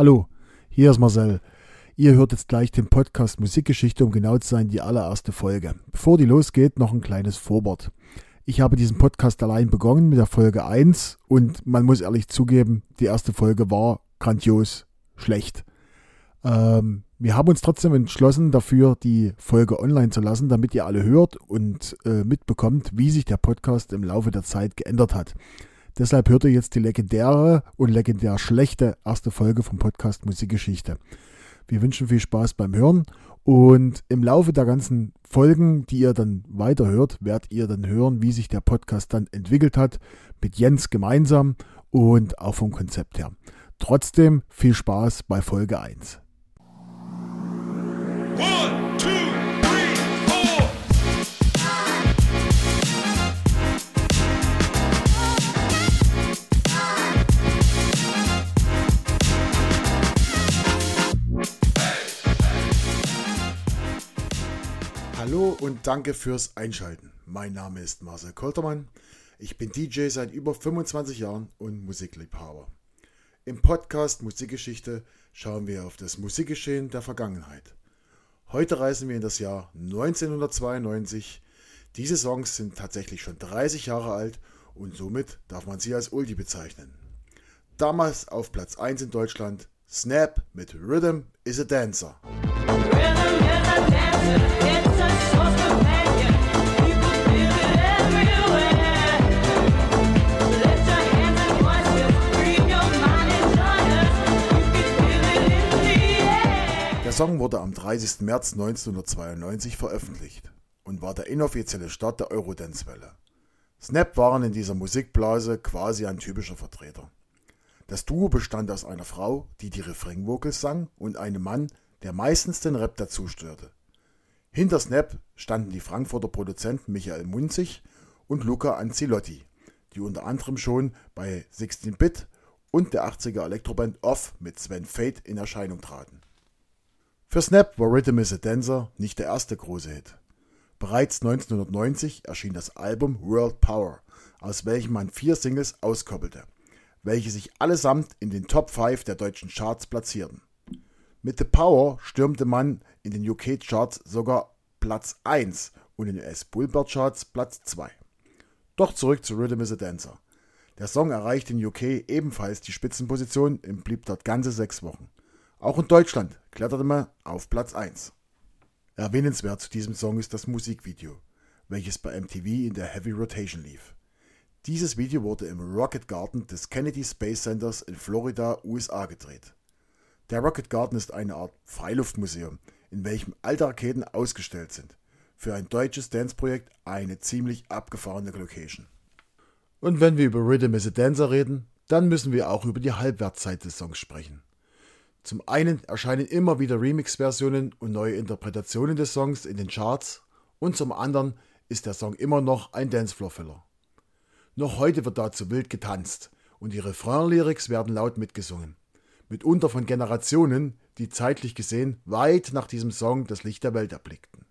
Hallo, hier ist Marcel. Ihr hört jetzt gleich den Podcast Musikgeschichte, um genau zu sein, die allererste Folge. Bevor die losgeht, noch ein kleines Vorwort. Ich habe diesen Podcast allein begonnen mit der Folge 1 und man muss ehrlich zugeben, die erste Folge war grandios schlecht. Ähm, wir haben uns trotzdem entschlossen, dafür die Folge online zu lassen, damit ihr alle hört und äh, mitbekommt, wie sich der Podcast im Laufe der Zeit geändert hat. Deshalb hört ihr jetzt die legendäre und legendär schlechte erste Folge vom Podcast Musikgeschichte. Wir wünschen viel Spaß beim Hören und im Laufe der ganzen Folgen, die ihr dann weiterhört, werdet ihr dann hören, wie sich der Podcast dann entwickelt hat, mit Jens gemeinsam und auch vom Konzept her. Trotzdem viel Spaß bei Folge 1. Hallo und danke fürs Einschalten. Mein Name ist Marcel Koltermann. Ich bin DJ seit über 25 Jahren und Musikliebhaber. Im Podcast Musikgeschichte schauen wir auf das Musikgeschehen der Vergangenheit. Heute reisen wir in das Jahr 1992. Diese Songs sind tatsächlich schon 30 Jahre alt und somit darf man sie als Oldie bezeichnen. Damals auf Platz 1 in Deutschland Snap mit Rhythm is a Dancer. Rhythm is a dancer. Song wurde am 30. März 1992 veröffentlicht und war der inoffizielle Start der Eurodance-Welle. Snap waren in dieser Musikblase quasi ein typischer Vertreter. Das Duo bestand aus einer Frau, die die Refrain-Vocals sang, und einem Mann, der meistens den Rap dazu störte. Hinter Snap standen die Frankfurter Produzenten Michael Munzig und Luca Anzilotti, die unter anderem schon bei 16-Bit und der 80er Elektroband Off mit Sven Fate in Erscheinung traten. Für Snap war Rhythm is a Dancer nicht der erste große Hit. Bereits 1990 erschien das Album World Power, aus welchem man vier Singles auskoppelte, welche sich allesamt in den Top 5 der deutschen Charts platzierten. Mit The Power stürmte man in den UK Charts sogar Platz 1 und in den US Billboard Charts Platz 2. Doch zurück zu Rhythm is a Dancer. Der Song erreichte in UK ebenfalls die Spitzenposition und blieb dort ganze sechs Wochen. Auch in Deutschland kletterte man auf Platz 1. Erwähnenswert zu diesem Song ist das Musikvideo, welches bei MTV in der Heavy Rotation lief. Dieses Video wurde im Rocket Garden des Kennedy Space Centers in Florida, USA gedreht. Der Rocket Garden ist eine Art Freiluftmuseum, in welchem alte Raketen ausgestellt sind. Für ein deutsches Dance-Projekt eine ziemlich abgefahrene Location. Und wenn wir über Rhythm is a Dancer reden, dann müssen wir auch über die Halbwertszeit des Songs sprechen. Zum einen erscheinen immer wieder Remix-Versionen und neue Interpretationen des Songs in den Charts und zum anderen ist der Song immer noch ein Dancefloor-Filler. Noch heute wird dazu wild getanzt und die Refrain-Lyrics werden laut mitgesungen. Mitunter von Generationen, die zeitlich gesehen weit nach diesem Song das Licht der Welt erblickten.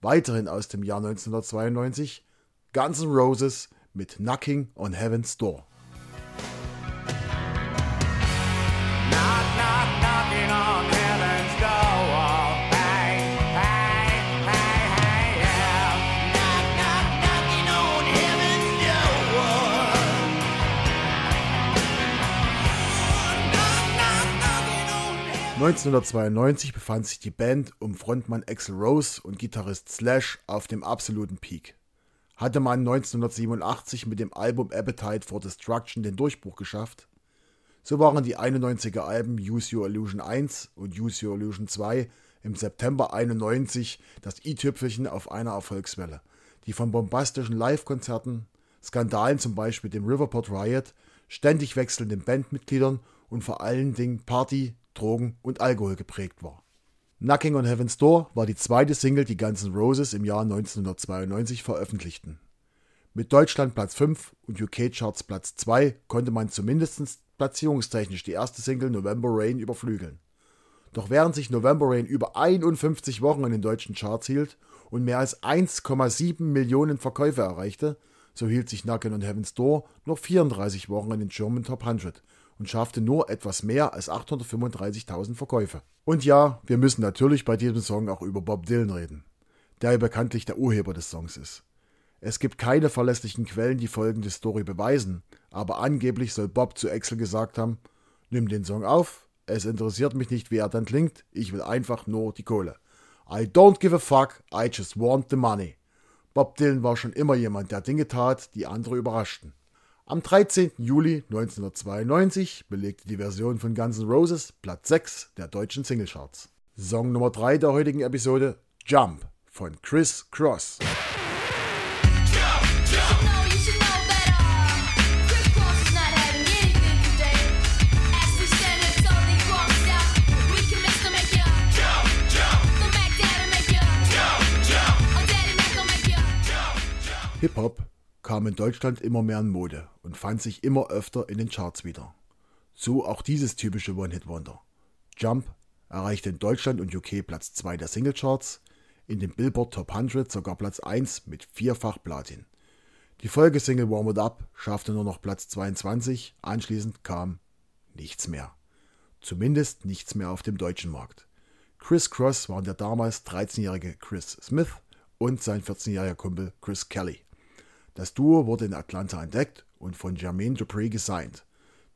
Weiterhin aus dem Jahr 1992 Guns N' Roses mit Knocking on Heaven's Door. 1992 befand sich die Band um Frontmann Axel Rose und Gitarrist Slash auf dem absoluten Peak. Hatte man 1987 mit dem Album Appetite for Destruction den Durchbruch geschafft, so waren die 91er Alben Use Your Illusion 1 und Use Your Illusion 2 im September 91 das i-Tüpfelchen auf einer Erfolgswelle, die von bombastischen Live-Konzerten, Skandalen zum Beispiel dem Riverport Riot, ständig wechselnden Bandmitgliedern und vor allen Dingen Party, Drogen und Alkohol geprägt war. Knocking on Heaven's Door war die zweite Single, die Guns N' Roses im Jahr 1992 veröffentlichten. Mit Deutschland Platz 5 und UK Charts Platz 2 konnte man zumindest platzierungstechnisch die erste Single November Rain überflügeln. Doch während sich November Rain über 51 Wochen in den deutschen Charts hielt und mehr als 1,7 Millionen Verkäufe erreichte, so hielt sich Knockin' on Heaven's Door noch 34 Wochen in den German Top 100 und schaffte nur etwas mehr als 835.000 Verkäufe. Und ja, wir müssen natürlich bei diesem Song auch über Bob Dylan reden, der ja bekanntlich der Urheber des Songs ist. Es gibt keine verlässlichen Quellen, die folgende Story beweisen, aber angeblich soll Bob zu Axel gesagt haben, nimm den Song auf, es interessiert mich nicht, wie er dann klingt, ich will einfach nur die Kohle. I don't give a fuck, I just want the money. Bob Dylan war schon immer jemand, der Dinge tat, die andere überraschten. Am 13. Juli 1992 belegte die Version von Guns N' Roses Platz 6 der deutschen Singlecharts. Song Nummer 3 der heutigen Episode Jump von Chris Cross. Kam in Deutschland immer mehr in Mode und fand sich immer öfter in den Charts wieder. So auch dieses typische One-Hit-Wonder. Jump erreichte in Deutschland und UK Platz 2 der Singlecharts, in den Billboard Top 100 sogar Platz 1 mit vierfach Platin. Die Folgesingle Warm It Up schaffte nur noch Platz 22, anschließend kam nichts mehr. Zumindest nichts mehr auf dem deutschen Markt. Chris Cross waren der damals 13-jährige Chris Smith und sein 14-jähriger Kumpel Chris Kelly. Das Duo wurde in Atlanta entdeckt und von Jermaine Dupri gesigned.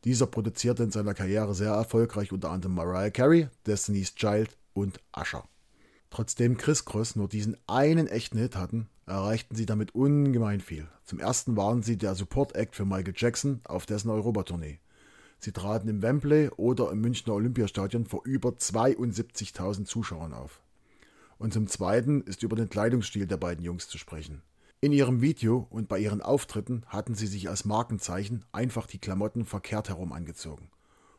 Dieser produzierte in seiner Karriere sehr erfolgreich unter anderem Mariah Carey, Destiny's Child und Usher. Trotzdem Chris Cross nur diesen einen echten Hit hatten, erreichten sie damit ungemein viel. Zum ersten waren sie der Support-Act für Michael Jackson auf dessen Europatournee. Sie traten im Wembley oder im Münchner Olympiastadion vor über 72.000 Zuschauern auf. Und zum Zweiten ist über den Kleidungsstil der beiden Jungs zu sprechen. In ihrem Video und bei ihren Auftritten hatten sie sich als Markenzeichen einfach die Klamotten verkehrt herum angezogen.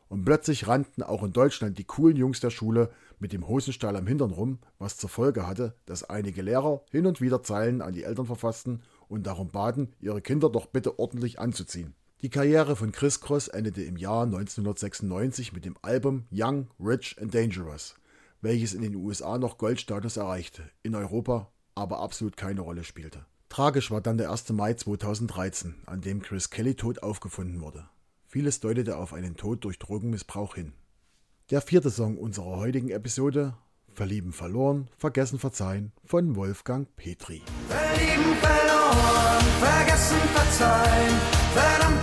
Und plötzlich rannten auch in Deutschland die coolen Jungs der Schule mit dem Hosenstall am Hintern rum, was zur Folge hatte, dass einige Lehrer hin und wieder Zeilen an die Eltern verfassten und darum baten, ihre Kinder doch bitte ordentlich anzuziehen. Die Karriere von Chris Cross endete im Jahr 1996 mit dem Album Young, Rich and Dangerous, welches in den USA noch Goldstatus erreichte, in Europa aber absolut keine Rolle spielte. Tragisch war dann der 1. Mai 2013, an dem Chris Kelly tot aufgefunden wurde. Vieles deutete auf einen Tod durch Drogenmissbrauch hin. Der vierte Song unserer heutigen Episode, Verlieben verloren, vergessen verzeihen, von Wolfgang Petri. Verlieben verloren, vergessen verzeihen, verdammt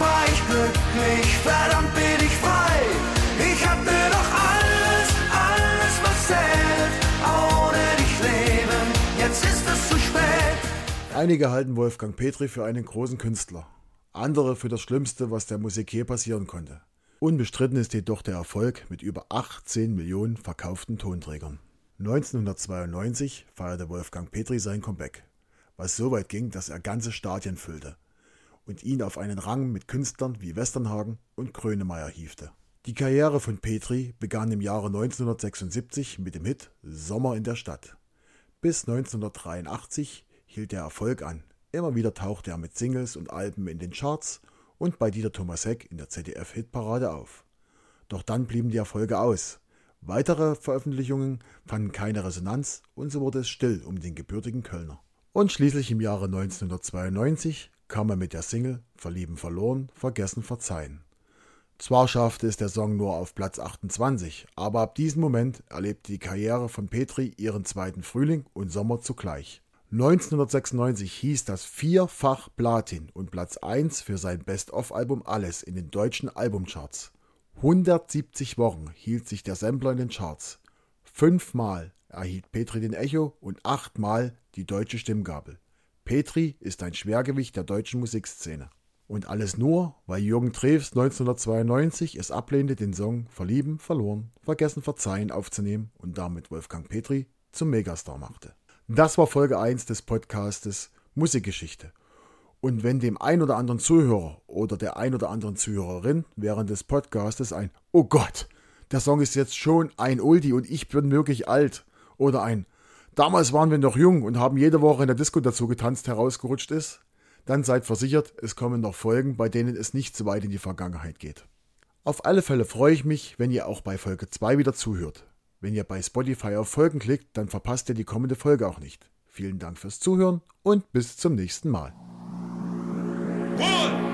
Einige halten Wolfgang Petri für einen großen Künstler, andere für das Schlimmste, was der Musik je passieren konnte. Unbestritten ist jedoch der Erfolg mit über 18 Millionen verkauften Tonträgern. 1992 feierte Wolfgang Petri sein Comeback, was so weit ging, dass er ganze Stadien füllte und ihn auf einen Rang mit Künstlern wie Westernhagen und Grönemeyer hiefte. Die Karriere von Petri begann im Jahre 1976 mit dem Hit Sommer in der Stadt. Bis 1983 hielt der Erfolg an. Immer wieder tauchte er mit Singles und Alben in den Charts und bei Dieter Thomas Heck in der ZDF-Hitparade auf. Doch dann blieben die Erfolge aus. Weitere Veröffentlichungen fanden keine Resonanz und so wurde es still um den gebürtigen Kölner. Und schließlich im Jahre 1992 kam er mit der Single Verlieben verloren, vergessen verzeihen. Zwar schaffte es der Song nur auf Platz 28, aber ab diesem Moment erlebte die Karriere von Petri ihren zweiten Frühling und Sommer zugleich. 1996 hieß das vierfach Platin und Platz 1 für sein Best-of-Album Alles in den deutschen Albumcharts. 170 Wochen hielt sich der Sampler in den Charts. Fünfmal erhielt Petri den Echo und achtmal die deutsche Stimmgabel. Petri ist ein Schwergewicht der deutschen Musikszene. Und alles nur, weil Jürgen Treves 1992 es ablehnte, den Song Verlieben, Verloren, Vergessen, Verzeihen aufzunehmen und damit Wolfgang Petri zum Megastar machte. Das war Folge 1 des Podcastes Musikgeschichte. Und wenn dem ein oder anderen Zuhörer oder der ein oder anderen Zuhörerin während des Podcastes ein Oh Gott, der Song ist jetzt schon ein Uldi und ich bin wirklich alt oder ein Damals waren wir noch jung und haben jede Woche in der Disco dazu getanzt herausgerutscht ist, dann seid versichert, es kommen noch Folgen, bei denen es nicht so weit in die Vergangenheit geht. Auf alle Fälle freue ich mich, wenn ihr auch bei Folge 2 wieder zuhört. Wenn ihr bei Spotify auf Folgen klickt, dann verpasst ihr die kommende Folge auch nicht. Vielen Dank fürs Zuhören und bis zum nächsten Mal. One.